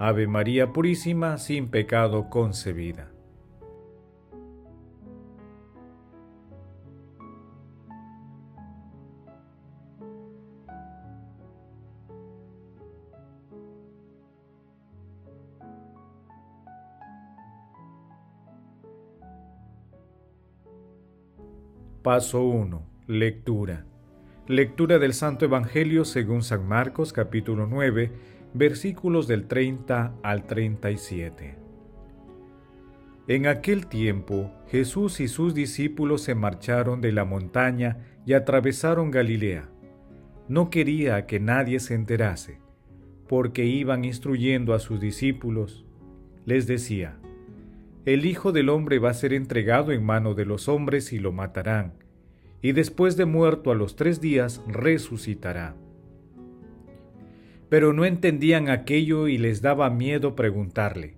Ave María Purísima, sin pecado concebida. Paso 1. Lectura. Lectura del Santo Evangelio según San Marcos capítulo 9, versículos del 30 al 37. En aquel tiempo Jesús y sus discípulos se marcharon de la montaña y atravesaron Galilea. No quería que nadie se enterase, porque iban instruyendo a sus discípulos. Les decía, el Hijo del Hombre va a ser entregado en mano de los hombres y lo matarán, y después de muerto a los tres días resucitará. Pero no entendían aquello y les daba miedo preguntarle.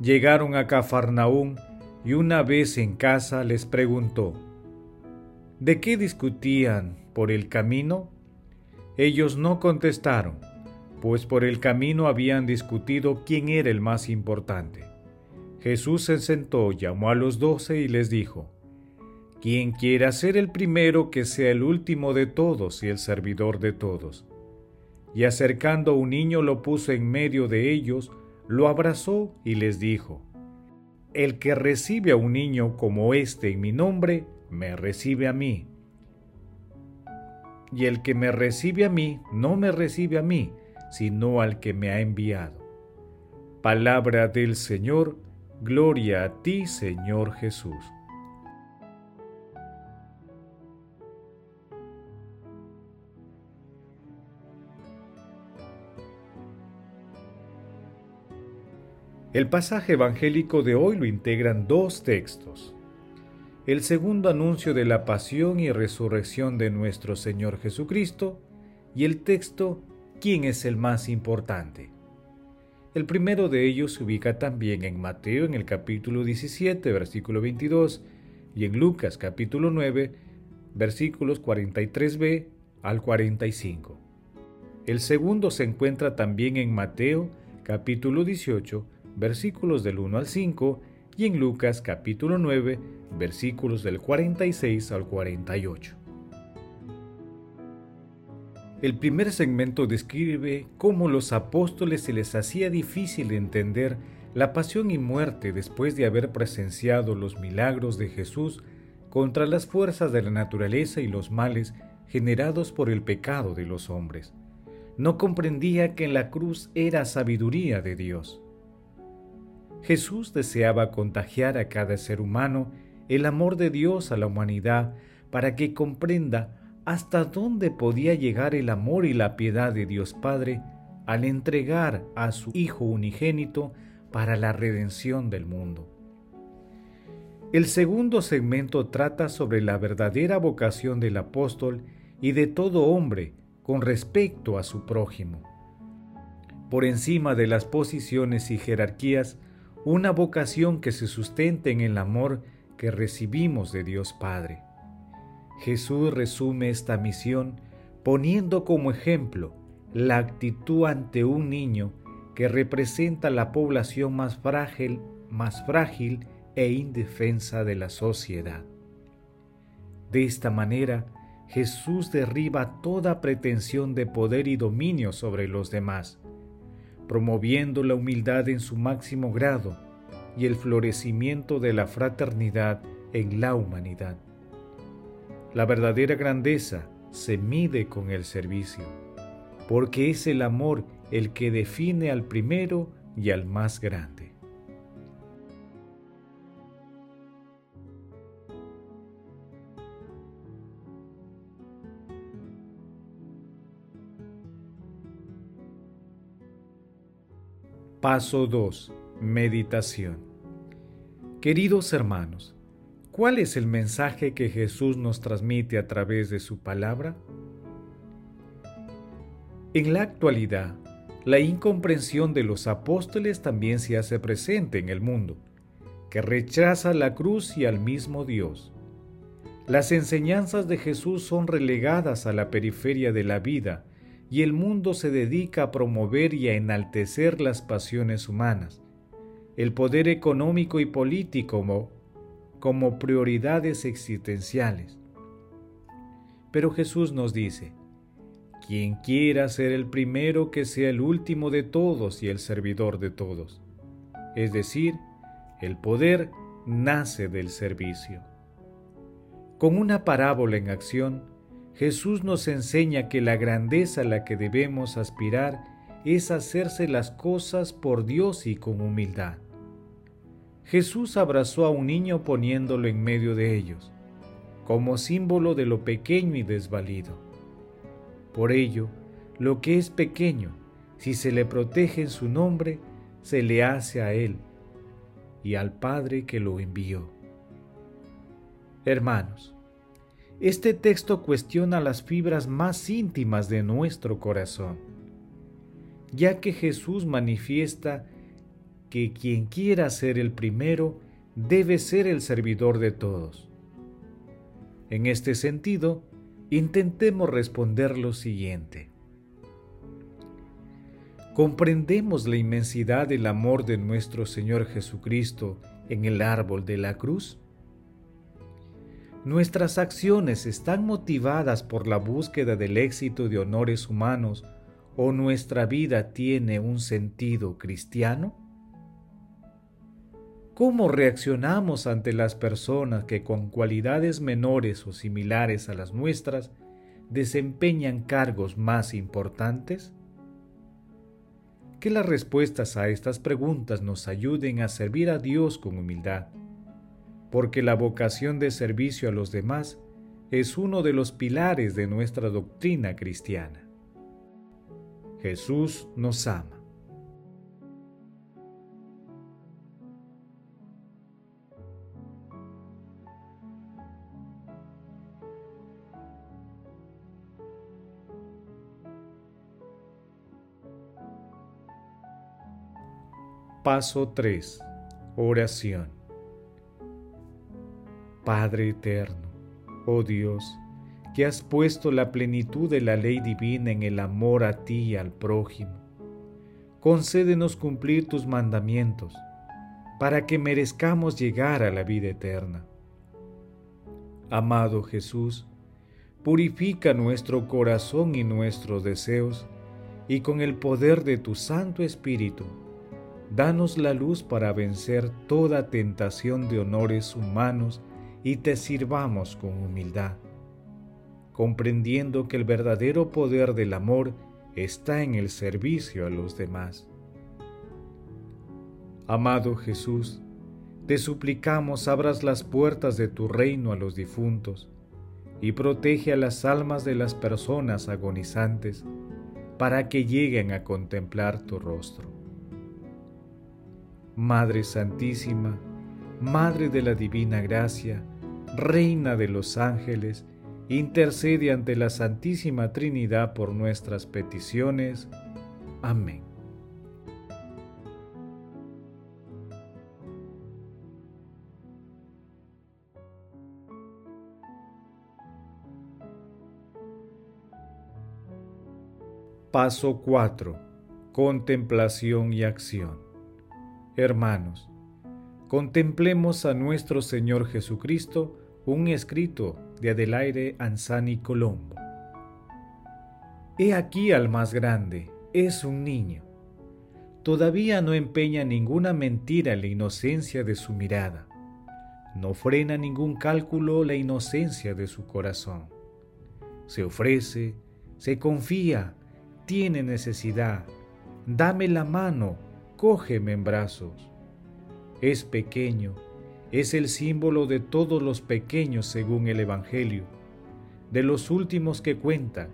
Llegaron a Cafarnaún y una vez en casa les preguntó, ¿De qué discutían por el camino? Ellos no contestaron, pues por el camino habían discutido quién era el más importante. Jesús se sentó, llamó a los doce y les dijo, Quien quiera ser el primero, que sea el último de todos y el servidor de todos. Y acercando un niño lo puso en medio de ellos, lo abrazó y les dijo, El que recibe a un niño como este en mi nombre, me recibe a mí. Y el que me recibe a mí, no me recibe a mí, sino al que me ha enviado. Palabra del Señor, Gloria a ti, Señor Jesús. El pasaje evangélico de hoy lo integran dos textos. El segundo anuncio de la pasión y resurrección de nuestro Señor Jesucristo y el texto ¿Quién es el más importante? El primero de ellos se ubica también en Mateo en el capítulo 17, versículo 22, y en Lucas capítulo 9, versículos 43b al 45. El segundo se encuentra también en Mateo capítulo 18, versículos del 1 al 5, y en Lucas capítulo 9, versículos del 46 al 48. El primer segmento describe cómo los apóstoles se les hacía difícil entender la pasión y muerte después de haber presenciado los milagros de Jesús contra las fuerzas de la naturaleza y los males generados por el pecado de los hombres. No comprendía que en la cruz era sabiduría de Dios. Jesús deseaba contagiar a cada ser humano el amor de Dios a la humanidad para que comprenda hasta dónde podía llegar el amor y la piedad de Dios Padre al entregar a su Hijo unigénito para la redención del mundo. El segundo segmento trata sobre la verdadera vocación del apóstol y de todo hombre con respecto a su prójimo. Por encima de las posiciones y jerarquías, una vocación que se sustente en el amor que recibimos de Dios Padre. Jesús resume esta misión poniendo como ejemplo la actitud ante un niño que representa la población más frágil, más frágil e indefensa de la sociedad. De esta manera, Jesús derriba toda pretensión de poder y dominio sobre los demás, promoviendo la humildad en su máximo grado y el florecimiento de la fraternidad en la humanidad. La verdadera grandeza se mide con el servicio, porque es el amor el que define al primero y al más grande. Paso 2. Meditación. Queridos hermanos, ¿cuál es el mensaje que Jesús nos transmite a través de su palabra? En la actualidad, la incomprensión de los apóstoles también se hace presente en el mundo, que rechaza la cruz y al mismo Dios. Las enseñanzas de Jesús son relegadas a la periferia de la vida y el mundo se dedica a promover y a enaltecer las pasiones humanas, el poder económico y político como, como prioridades existenciales. Pero Jesús nos dice, quien quiera ser el primero que sea el último de todos y el servidor de todos. Es decir, el poder nace del servicio. Con una parábola en acción, Jesús nos enseña que la grandeza a la que debemos aspirar es hacerse las cosas por Dios y con humildad. Jesús abrazó a un niño poniéndolo en medio de ellos, como símbolo de lo pequeño y desvalido. Por ello, lo que es pequeño, si se le protege en su nombre, se le hace a Él y al Padre que lo envió. Hermanos, este texto cuestiona las fibras más íntimas de nuestro corazón, ya que Jesús manifiesta que quien quiera ser el primero debe ser el servidor de todos. En este sentido, intentemos responder lo siguiente. ¿Comprendemos la inmensidad del amor de nuestro Señor Jesucristo en el árbol de la cruz? Nuestras acciones están motivadas por la búsqueda del éxito de honores humanos o nuestra vida tiene un sentido cristiano? ¿Cómo reaccionamos ante las personas que con cualidades menores o similares a las nuestras desempeñan cargos más importantes? Que las respuestas a estas preguntas nos ayuden a servir a Dios con humildad porque la vocación de servicio a los demás es uno de los pilares de nuestra doctrina cristiana. Jesús nos ama. Paso 3. Oración. Padre eterno, oh Dios, que has puesto la plenitud de la ley divina en el amor a ti y al prójimo, concédenos cumplir tus mandamientos, para que merezcamos llegar a la vida eterna. Amado Jesús, purifica nuestro corazón y nuestros deseos, y con el poder de tu Santo Espíritu, danos la luz para vencer toda tentación de honores humanos y te sirvamos con humildad, comprendiendo que el verdadero poder del amor está en el servicio a los demás. Amado Jesús, te suplicamos abras las puertas de tu reino a los difuntos y protege a las almas de las personas agonizantes para que lleguen a contemplar tu rostro. Madre Santísima, Madre de la Divina Gracia, Reina de los ángeles, intercede ante la Santísima Trinidad por nuestras peticiones. Amén. Paso 4. Contemplación y acción. Hermanos, contemplemos a nuestro Señor Jesucristo, un escrito de Adelaide Anzani Colombo. He aquí al más grande, es un niño. Todavía no empeña ninguna mentira en la inocencia de su mirada. No frena ningún cálculo la inocencia de su corazón. Se ofrece, se confía, tiene necesidad. Dame la mano, cógeme en brazos. Es pequeño, es el símbolo de todos los pequeños según el Evangelio, de los últimos que cuentan,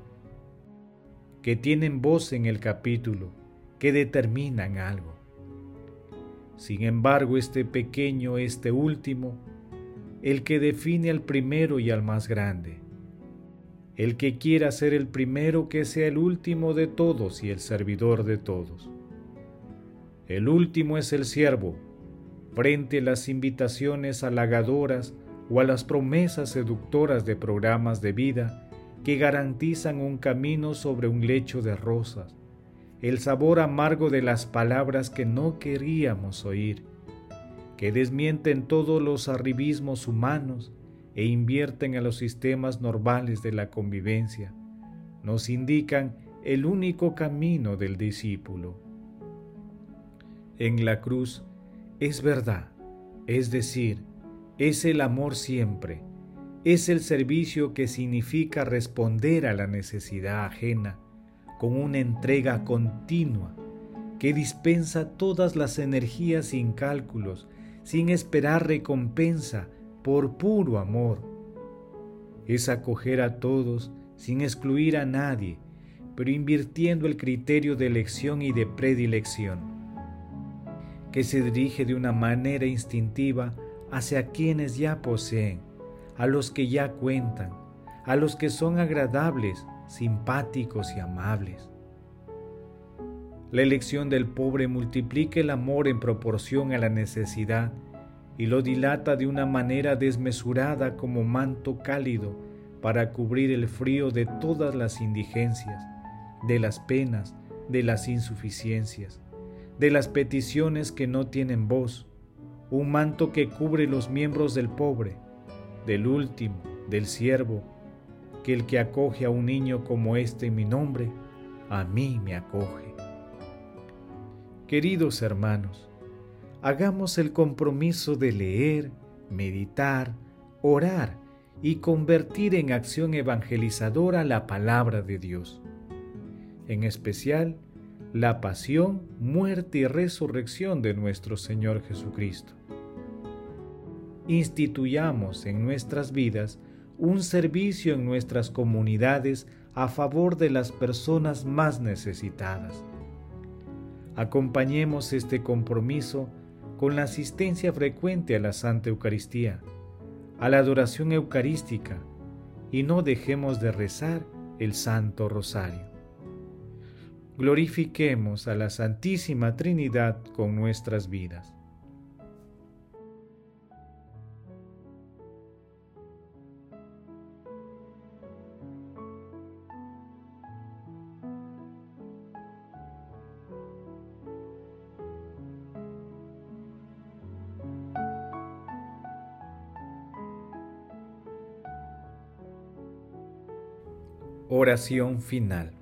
que tienen voz en el capítulo, que determinan algo. Sin embargo, este pequeño, este último, el que define al primero y al más grande. El que quiera ser el primero, que sea el último de todos y el servidor de todos. El último es el siervo, frente a las invitaciones halagadoras o a las promesas seductoras de programas de vida que garantizan un camino sobre un lecho de rosas, el sabor amargo de las palabras que no queríamos oír, que desmienten todos los arribismos humanos e invierten a los sistemas normales de la convivencia, nos indican el único camino del discípulo. En la cruz es verdad, es decir, es el amor siempre, es el servicio que significa responder a la necesidad ajena con una entrega continua que dispensa todas las energías sin cálculos, sin esperar recompensa, por puro amor. Es acoger a todos sin excluir a nadie, pero invirtiendo el criterio de elección y de predilección, que se dirige de una manera instintiva hacia quienes ya poseen a los que ya cuentan, a los que son agradables, simpáticos y amables. La elección del pobre multiplica el amor en proporción a la necesidad y lo dilata de una manera desmesurada como manto cálido para cubrir el frío de todas las indigencias, de las penas, de las insuficiencias, de las peticiones que no tienen voz, un manto que cubre los miembros del pobre, del último, del siervo, que el que acoge a un niño como este en mi nombre, a mí me acoge. Queridos hermanos, hagamos el compromiso de leer, meditar, orar y convertir en acción evangelizadora la palabra de Dios. En especial, la pasión, muerte y resurrección de nuestro Señor Jesucristo instituyamos en nuestras vidas un servicio en nuestras comunidades a favor de las personas más necesitadas. Acompañemos este compromiso con la asistencia frecuente a la Santa Eucaristía, a la adoración eucarística, y no dejemos de rezar el Santo Rosario. Glorifiquemos a la Santísima Trinidad con nuestras vidas. Oración final.